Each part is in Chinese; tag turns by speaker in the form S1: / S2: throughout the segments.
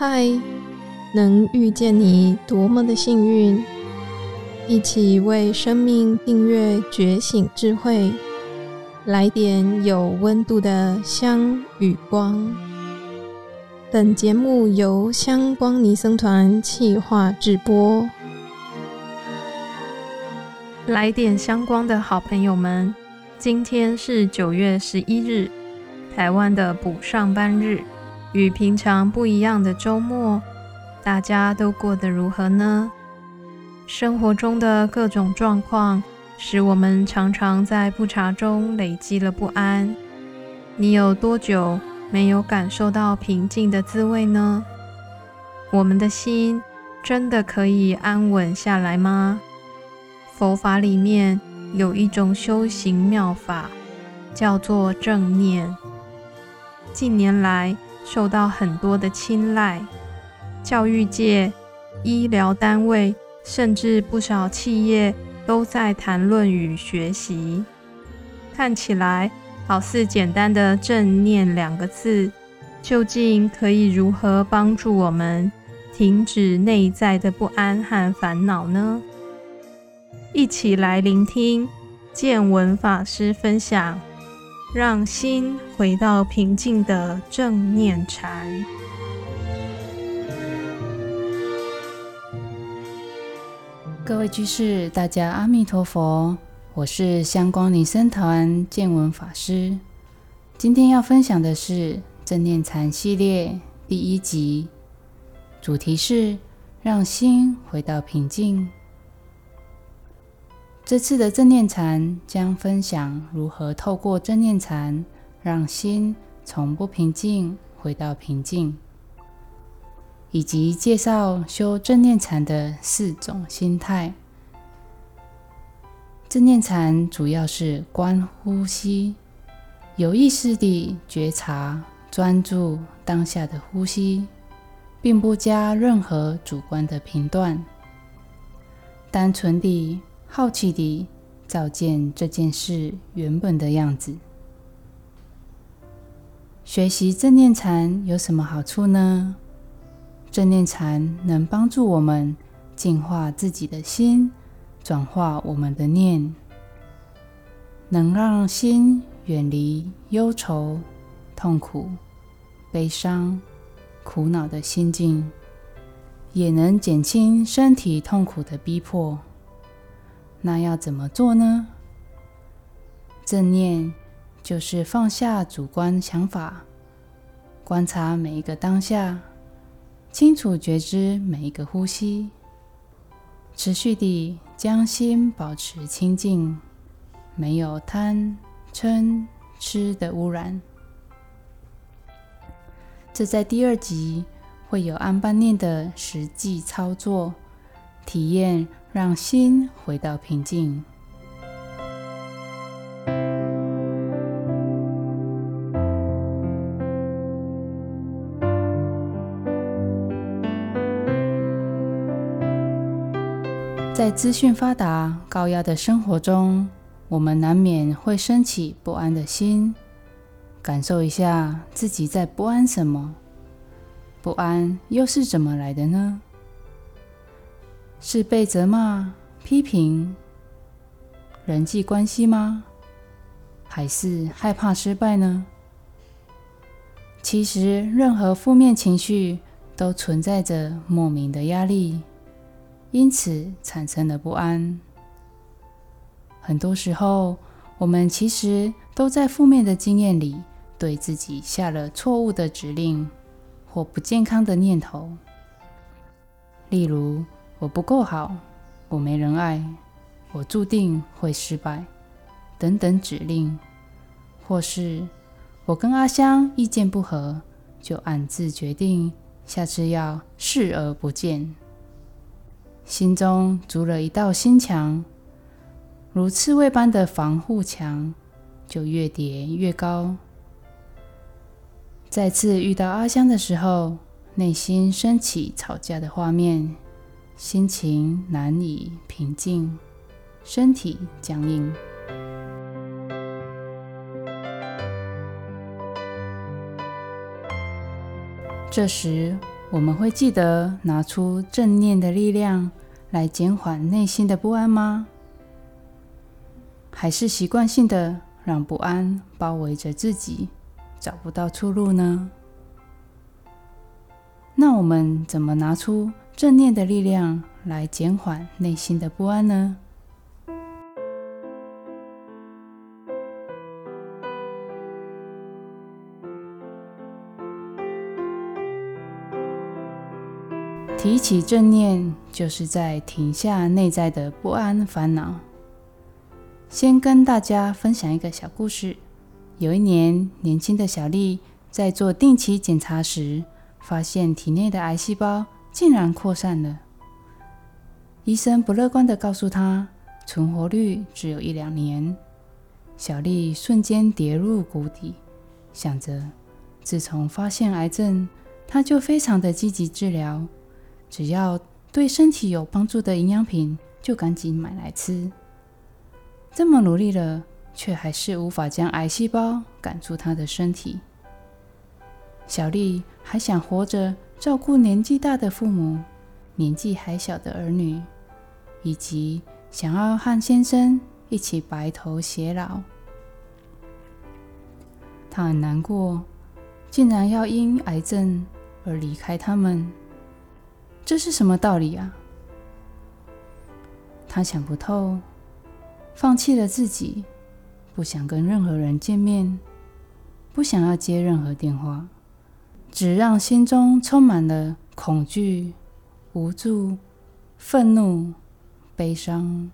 S1: 嗨，能遇见你多么的幸运！一起为生命订阅觉醒智慧，来点有温度的香与光。本节目由香光尼僧团企划制播。来点香光的好朋友们，今天是九月十一日，台湾的补上班日，与平常不一样的周末，大家都过得如何呢？生活中的各种状况，使我们常常在不察中累积了不安。你有多久没有感受到平静的滋味呢？我们的心真的可以安稳下来吗？佛法里面有一种修行妙法，叫做正念。近年来受到很多的青睐，教育界、医疗单位，甚至不少企业都在谈论与学习。看起来好似简单的正念两个字，究竟可以如何帮助我们停止内在的不安和烦恼呢？一起来聆听见闻法师分享，让心回到平静的正念禅。
S2: 各位居士，大家阿弥陀佛，我是香光尼僧团见闻法师。今天要分享的是正念禅系列第一集，主题是让心回到平静。这次的正念禅将分享如何透过正念禅让心从不平静回到平静，以及介绍修正念禅的四种心态。正念禅主要是观呼吸，有意识地觉察、专注当下的呼吸，并不加任何主观的评断，单纯地。好奇地照见这件事原本的样子。学习正念禅有什么好处呢？正念禅能帮助我们净化自己的心，转化我们的念，能让心远离忧愁、痛苦、悲伤、苦恼的心境，也能减轻身体痛苦的逼迫。那要怎么做呢？正念就是放下主观想法，观察每一个当下，清楚觉知每一个呼吸，持续地将心保持清净，没有贪嗔痴的污染。这在第二集会有安般念的实际操作体验。让心回到平静。在资讯发达、高压的生活中，我们难免会升起不安的心。感受一下自己在不安什么？不安又是怎么来的呢？是被责骂、批评、人际关系吗？还是害怕失败呢？其实，任何负面情绪都存在着莫名的压力，因此产生了不安。很多时候，我们其实都在负面的经验里，对自己下了错误的指令或不健康的念头，例如，我不够好，我没人爱，我注定会失败，等等指令，或是我跟阿香意见不合，就暗自决定下次要视而不见，心中筑了一道心墙，如刺猬般的防护墙，就越叠越高。再次遇到阿香的时候，内心升起吵架的画面。心情难以平静，身体僵硬。这时，我们会记得拿出正念的力量来减缓内心的不安吗？还是习惯性的让不安包围着自己，找不到出路呢？那我们怎么拿出正念的力量来减缓内心的不安呢？提起正念，就是在停下内在的不安烦恼。先跟大家分享一个小故事。有一年，年轻的小丽在做定期检查时，发现体内的癌细胞竟然扩散了。医生不乐观地告诉他，存活率只有一两年。小丽瞬间跌入谷底，想着自从发现癌症，她就非常的积极治疗。只要对身体有帮助的营养品，就赶紧买来吃。这么努力了，却还是无法将癌细胞赶出她的身体。小丽还想活着照顾年纪大的父母、年纪还小的儿女，以及想要和先生一起白头偕老。她很难过，竟然要因癌症而离开他们。这是什么道理啊？他想不透，放弃了自己，不想跟任何人见面，不想要接任何电话，只让心中充满了恐惧、无助、愤怒、悲伤。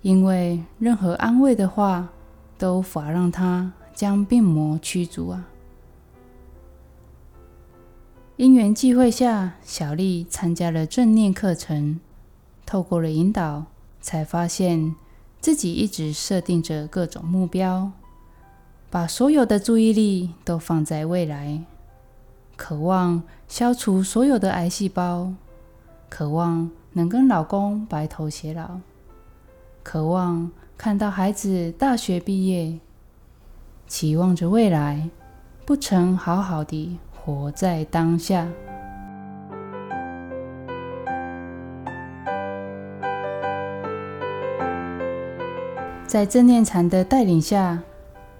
S2: 因为任何安慰的话都无法让他将病魔驱逐啊。因缘际会下，小丽参加了正念课程。透过了引导，才发现自己一直设定着各种目标，把所有的注意力都放在未来，渴望消除所有的癌细胞，渴望能跟老公白头偕老，渴望看到孩子大学毕业，期望着未来不曾好好的。活在当下，在正念禅的带领下，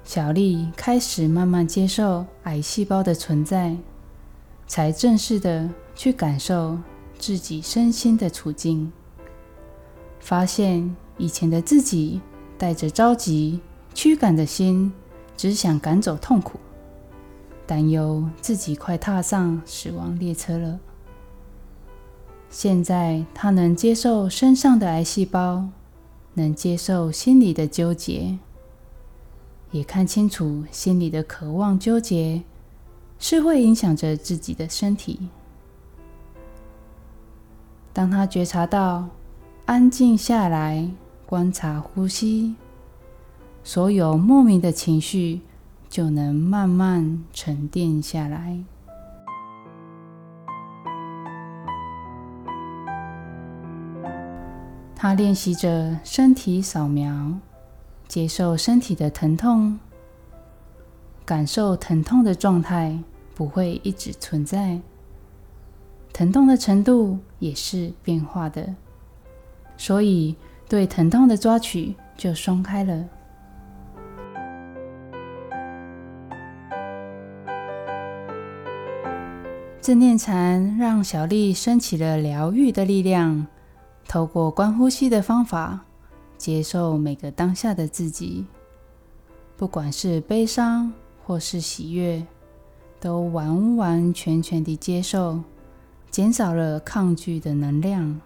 S2: 小丽开始慢慢接受癌细胞的存在，才正式的去感受自己身心的处境，发现以前的自己带着着急、驱赶的心，只想赶走痛苦。担忧自己快踏上死亡列车了。现在他能接受身上的癌细胞，能接受心里的纠结，也看清楚心里的渴望纠结是会影响着自己的身体。当他觉察到，安静下来，观察呼吸，所有莫名的情绪。就能慢慢沉淀下来。他练习着身体扫描，接受身体的疼痛，感受疼痛的状态不会一直存在，疼痛的程度也是变化的，所以对疼痛的抓取就松开了。正念禅让小丽升起了疗愈的力量，透过观呼吸的方法，接受每个当下的自己，不管是悲伤或是喜悦，都完完全全的接受，减少了抗拒的能量。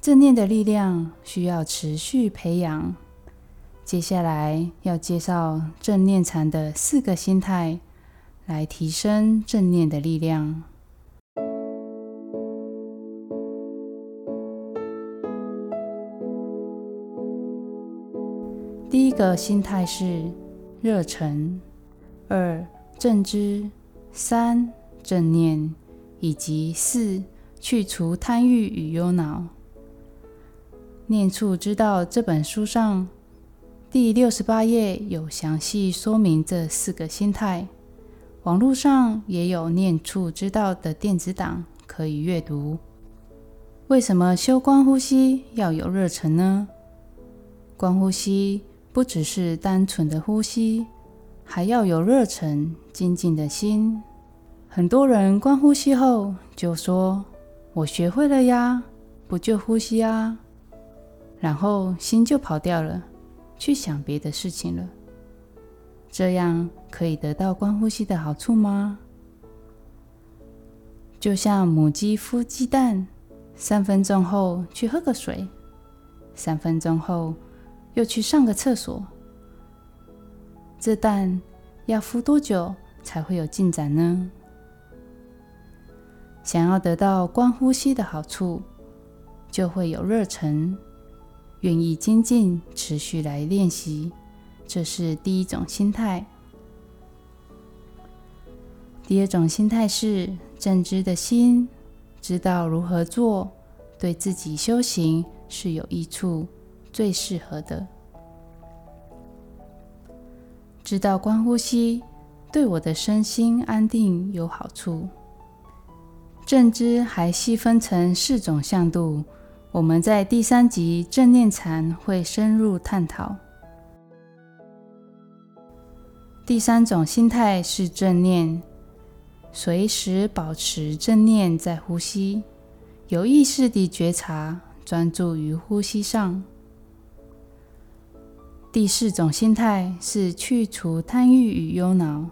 S2: 正念的力量需要持续培养。接下来要介绍正念禅的四个心态。来提升正念的力量。个心态是热忱，二正知，三正念，以及四去除贪欲与忧恼。念处知道这本书上第六十八页有详细说明这四个心态。网络上也有念处知道的电子档可以阅读。为什么修观呼吸要有热忱呢？观呼吸不只是单纯的呼吸，还要有热忱、精进的心。很多人观呼吸后就说：“我学会了呀，不就呼吸啊？”然后心就跑掉了，去想别的事情了。这样可以得到观呼吸的好处吗？就像母鸡孵鸡蛋，三分钟后去喝个水，三分钟后又去上个厕所，这蛋要孵多久才会有进展呢？想要得到观呼吸的好处，就会有热忱，愿意精进，持续来练习。这是第一种心态。第二种心态是正知的心，知道如何做，对自己修行是有益处、最适合的。知道观呼吸对我的身心安定有好处。正知还细分成四种向度，我们在第三集正念禅会深入探讨。第三种心态是正念，随时保持正念在呼吸，有意识地觉察，专注于呼吸上。第四种心态是去除贪欲与忧恼。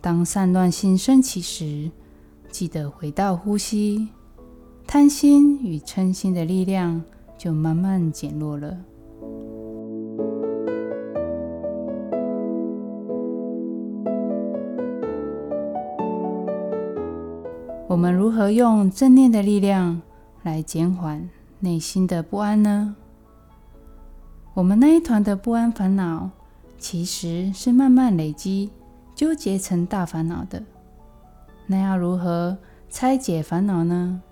S2: 当散乱心升起时，记得回到呼吸，贪心与嗔心的力量就慢慢减弱了。我们如何用正念的力量来减缓内心的不安呢？我们那一团的不安烦恼，其实是慢慢累积、纠结成大烦恼的。那要如何拆解烦恼呢？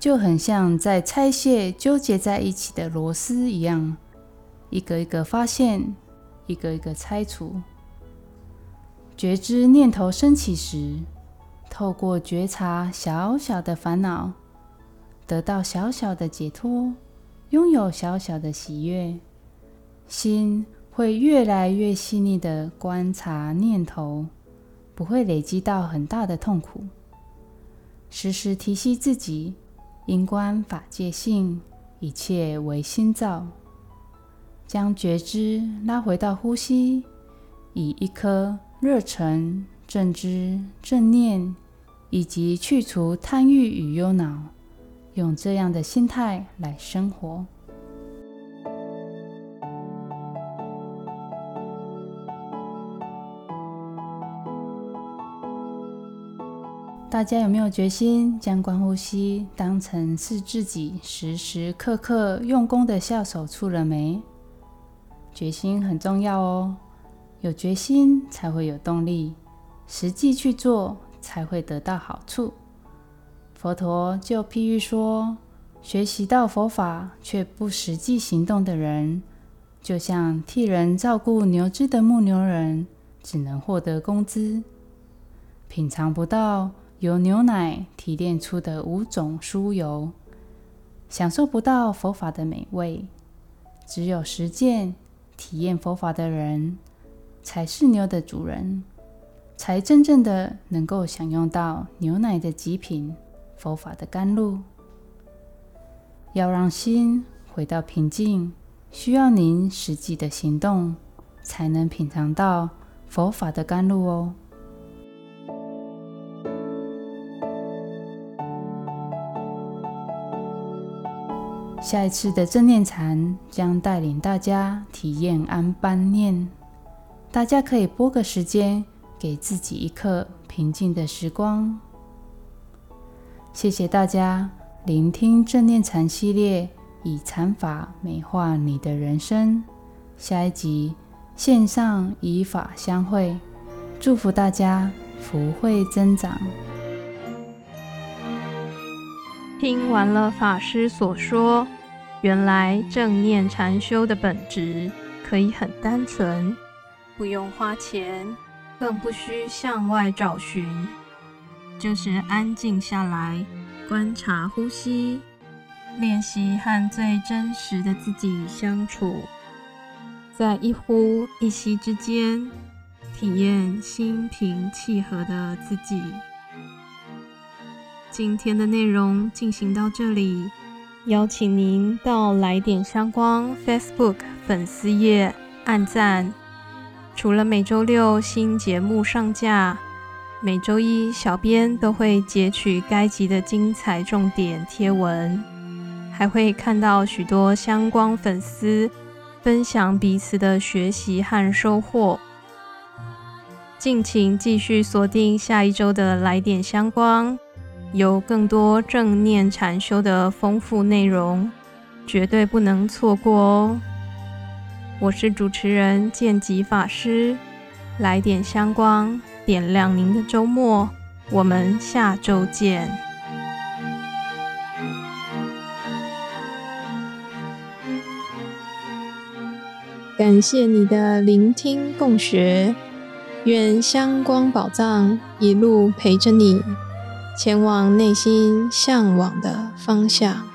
S2: 就很像在拆卸纠结在一起的螺丝一样，一个一个发现，一个一个拆除。觉知念头升起时，透过觉察小小的烦恼，得到小小的解脱，拥有小小的喜悦，心会越来越细腻地观察念头，不会累积到很大的痛苦。时时提醒自己，因观法界性，一切唯心造。将觉知拉回到呼吸，以一颗热忱、正知、正念。以及去除贪欲与忧恼，用这样的心态来生活。大家有没有决心将观呼吸当成是自己时时刻刻用功的下手处了没？决心很重要哦，有决心才会有动力，实际去做。才会得到好处。佛陀就譬喻说，学习到佛法却不实际行动的人，就像替人照顾牛只的牧牛人，只能获得工资，品尝不到由牛奶提炼出的五种酥油，享受不到佛法的美味。只有实践体验佛法的人，才是牛的主人。才真正的能够享用到牛奶的极品佛法的甘露。要让心回到平静，需要您实际的行动，才能品尝到佛法的甘露哦。下一次的正念禅将带领大家体验安般念，大家可以拨个时间。给自己一刻平静的时光。谢谢大家聆听正念禅系列，以禅法美化你的人生。下一集线上以法相会，祝福大家福慧增长。
S1: 听完了法师所说，原来正念禅修的本质可以很单纯，不用花钱。更不需向外找寻，就是安静下来，观察呼吸，练习和最真实的自己相处，在一呼一吸之间，体验心平气和的自己。今天的内容进行到这里，邀请您到来点香光 Facebook 粉丝页按赞。除了每周六新节目上架，每周一小编都会截取该集的精彩重点贴文，还会看到许多香光粉丝分享彼此的学习和收获。敬请继续锁定下一周的来点香光。有更多正念禅修的丰富内容，绝对不能错过哦！我是主持人见吉法师，来点香光，点亮您的周末，我们下周见。感谢你的聆听共学，愿香光宝藏一路陪着你。前往内心向往的方向。